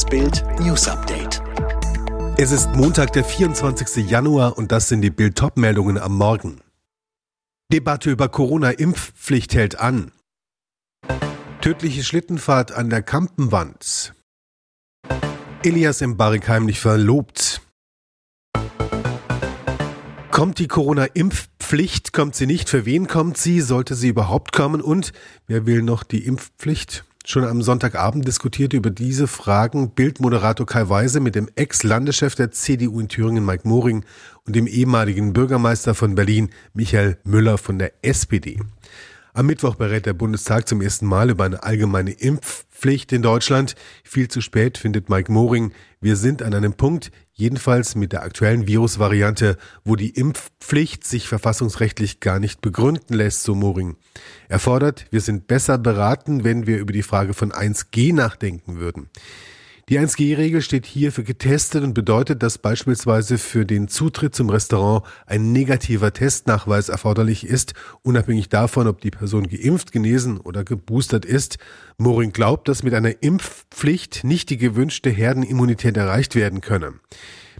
Das Bild News Update. Es ist Montag, der 24. Januar und das sind die Bild top meldungen am Morgen. Debatte über Corona-Impfpflicht hält an. Tödliche Schlittenfahrt an der Kampenwand. Elias im Barrik heimlich verlobt. Kommt die Corona-Impfpflicht? Kommt sie nicht? Für wen kommt sie? Sollte sie überhaupt kommen? Und wer will noch die Impfpflicht? Schon am Sonntagabend diskutierte über diese Fragen Bildmoderator Kai Weise mit dem Ex-Landeschef der CDU in Thüringen Mike Moring und dem ehemaligen Bürgermeister von Berlin Michael Müller von der SPD. Am Mittwoch berät der Bundestag zum ersten Mal über eine allgemeine Impfpflicht in Deutschland. Viel zu spät findet Mike Moring. Wir sind an einem Punkt, jedenfalls mit der aktuellen Virusvariante, wo die Impfpflicht sich verfassungsrechtlich gar nicht begründen lässt, so Moring. Er fordert, wir sind besser beraten, wenn wir über die Frage von 1G nachdenken würden. Die 1G-Regel steht hier für getestet und bedeutet, dass beispielsweise für den Zutritt zum Restaurant ein negativer Testnachweis erforderlich ist, unabhängig davon, ob die Person geimpft, genesen oder geboostert ist. Moring glaubt, dass mit einer Impfpflicht nicht die gewünschte Herdenimmunität erreicht werden könne.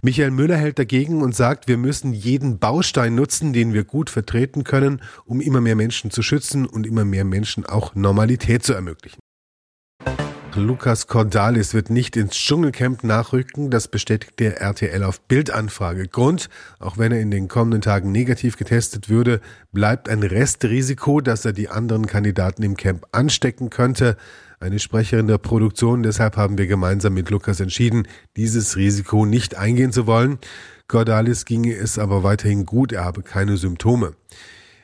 Michael Müller hält dagegen und sagt, wir müssen jeden Baustein nutzen, den wir gut vertreten können, um immer mehr Menschen zu schützen und immer mehr Menschen auch Normalität zu ermöglichen. Lukas Cordalis wird nicht ins Dschungelcamp nachrücken, das bestätigt der RTL auf Bildanfrage. Grund, auch wenn er in den kommenden Tagen negativ getestet würde, bleibt ein Restrisiko, dass er die anderen Kandidaten im Camp anstecken könnte. Eine Sprecherin der Produktion, deshalb haben wir gemeinsam mit Lukas entschieden, dieses Risiko nicht eingehen zu wollen. Cordalis ginge es aber weiterhin gut, er habe keine Symptome.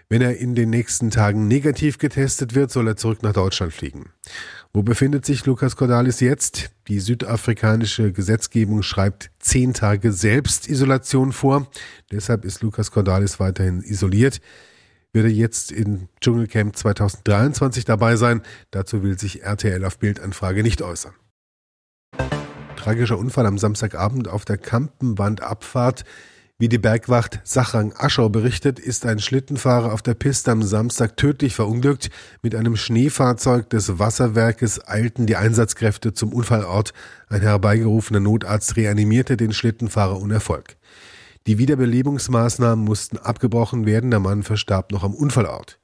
Wenn er in den nächsten Tagen negativ getestet wird, soll er zurück nach Deutschland fliegen. Wo befindet sich Lukas Cordalis jetzt? Die südafrikanische Gesetzgebung schreibt zehn Tage Selbstisolation vor. Deshalb ist Lukas Cordalis weiterhin isoliert. Wird er jetzt im Dschungelcamp 2023 dabei sein? Dazu will sich RTL auf Bildanfrage nicht äußern. Tragischer Unfall am Samstagabend auf der Kampenwandabfahrt. Wie die Bergwacht Sachrang Aschau berichtet, ist ein Schlittenfahrer auf der Piste am Samstag tödlich verunglückt. Mit einem Schneefahrzeug des Wasserwerkes eilten die Einsatzkräfte zum Unfallort. Ein herbeigerufener Notarzt reanimierte den Schlittenfahrer unerfolg. Die Wiederbelebungsmaßnahmen mussten abgebrochen werden, der Mann verstarb noch am Unfallort.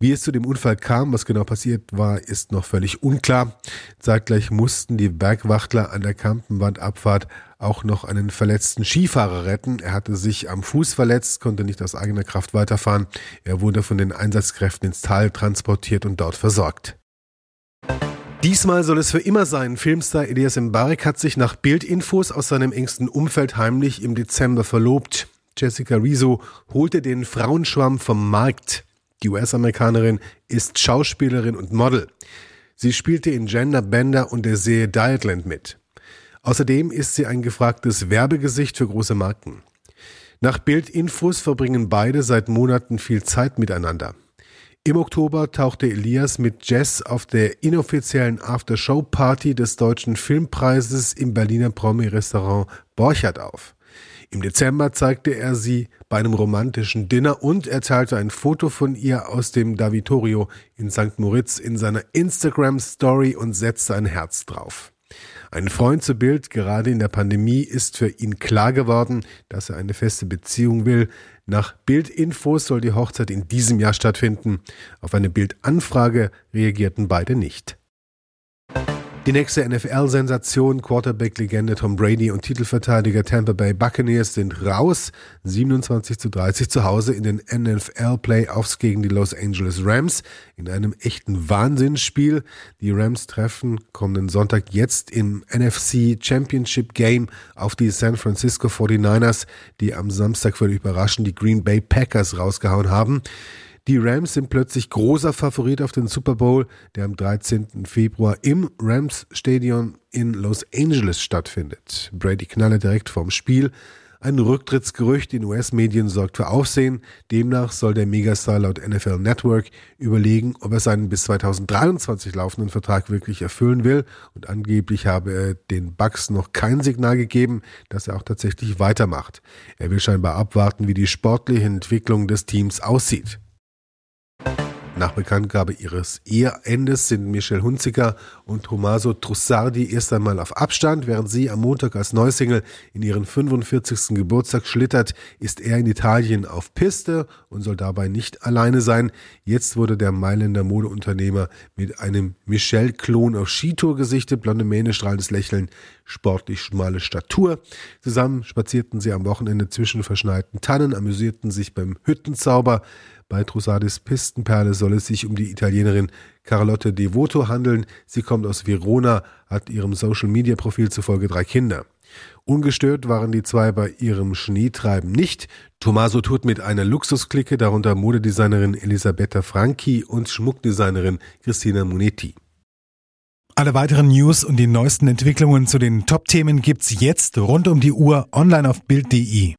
Wie es zu dem Unfall kam, was genau passiert war, ist noch völlig unklar. Zeitgleich mussten die Bergwachtler an der Kampenwandabfahrt auch noch einen verletzten Skifahrer retten. Er hatte sich am Fuß verletzt, konnte nicht aus eigener Kraft weiterfahren. Er wurde von den Einsatzkräften ins Tal transportiert und dort versorgt. Diesmal soll es für immer sein. Filmstar Elias Mbarek hat sich nach Bildinfos aus seinem engsten Umfeld heimlich im Dezember verlobt. Jessica Rizzo holte den Frauenschwamm vom Markt. Die US-Amerikanerin ist Schauspielerin und Model. Sie spielte in Gender Bender und der Serie Dietland mit. Außerdem ist sie ein gefragtes Werbegesicht für große Marken. Nach Bildinfos verbringen beide seit Monaten viel Zeit miteinander. Im Oktober tauchte Elias mit Jess auf der inoffiziellen After-Show-Party des Deutschen Filmpreises im Berliner Promi-Restaurant Borchardt auf. Im Dezember zeigte er sie bei einem romantischen Dinner und er teilte ein Foto von ihr aus dem Davitorio in St. Moritz in seiner Instagram-Story und setzte ein Herz drauf. Ein Freund zu Bild, gerade in der Pandemie, ist für ihn klar geworden, dass er eine feste Beziehung will. Nach Bildinfos soll die Hochzeit in diesem Jahr stattfinden. Auf eine Bildanfrage reagierten beide nicht. Die nächste NFL-Sensation, Quarterback-Legende Tom Brady und Titelverteidiger Tampa Bay Buccaneers sind raus. 27 zu 30 zu Hause in den NFL-Playoffs gegen die Los Angeles Rams in einem echten Wahnsinnsspiel. Die Rams treffen kommenden Sonntag jetzt im NFC Championship Game auf die San Francisco 49ers, die am Samstag völlig überraschend die Green Bay Packers rausgehauen haben. Die Rams sind plötzlich großer Favorit auf den Super Bowl, der am 13. Februar im Rams Stadion in Los Angeles stattfindet. Brady knalle direkt vorm Spiel. Ein Rücktrittsgerücht in US-Medien sorgt für Aufsehen. Demnach soll der Megastar laut NFL Network überlegen, ob er seinen bis 2023 laufenden Vertrag wirklich erfüllen will. Und angeblich habe er den Bucks noch kein Signal gegeben, dass er auch tatsächlich weitermacht. Er will scheinbar abwarten, wie die sportliche Entwicklung des Teams aussieht. Nach Bekanntgabe ihres Eheendes sind Michelle Hunziker und Tommaso Trussardi erst einmal auf Abstand. Während sie am Montag als Neusingle in ihren 45. Geburtstag schlittert, ist er in Italien auf Piste und soll dabei nicht alleine sein. Jetzt wurde der Mailänder Modeunternehmer mit einem Michelle-Klon auf Skitour gesichtet. Blonde Mähne, strahlendes Lächeln, sportlich schmale Statur. Zusammen spazierten sie am Wochenende zwischen verschneiten Tannen, amüsierten sich beim Hüttenzauber. Bei Trusadis Pistenperle soll es sich um die Italienerin Carlotte Devoto handeln. Sie kommt aus Verona, hat ihrem Social-Media-Profil zufolge drei Kinder. Ungestört waren die zwei bei ihrem Schneetreiben nicht. Tommaso tourt mit einer Luxusklicke, darunter Modedesignerin Elisabetta Franchi und Schmuckdesignerin Christina Monetti. Alle weiteren News und die neuesten Entwicklungen zu den Top-Themen gibt's jetzt rund um die Uhr online auf Bild.de.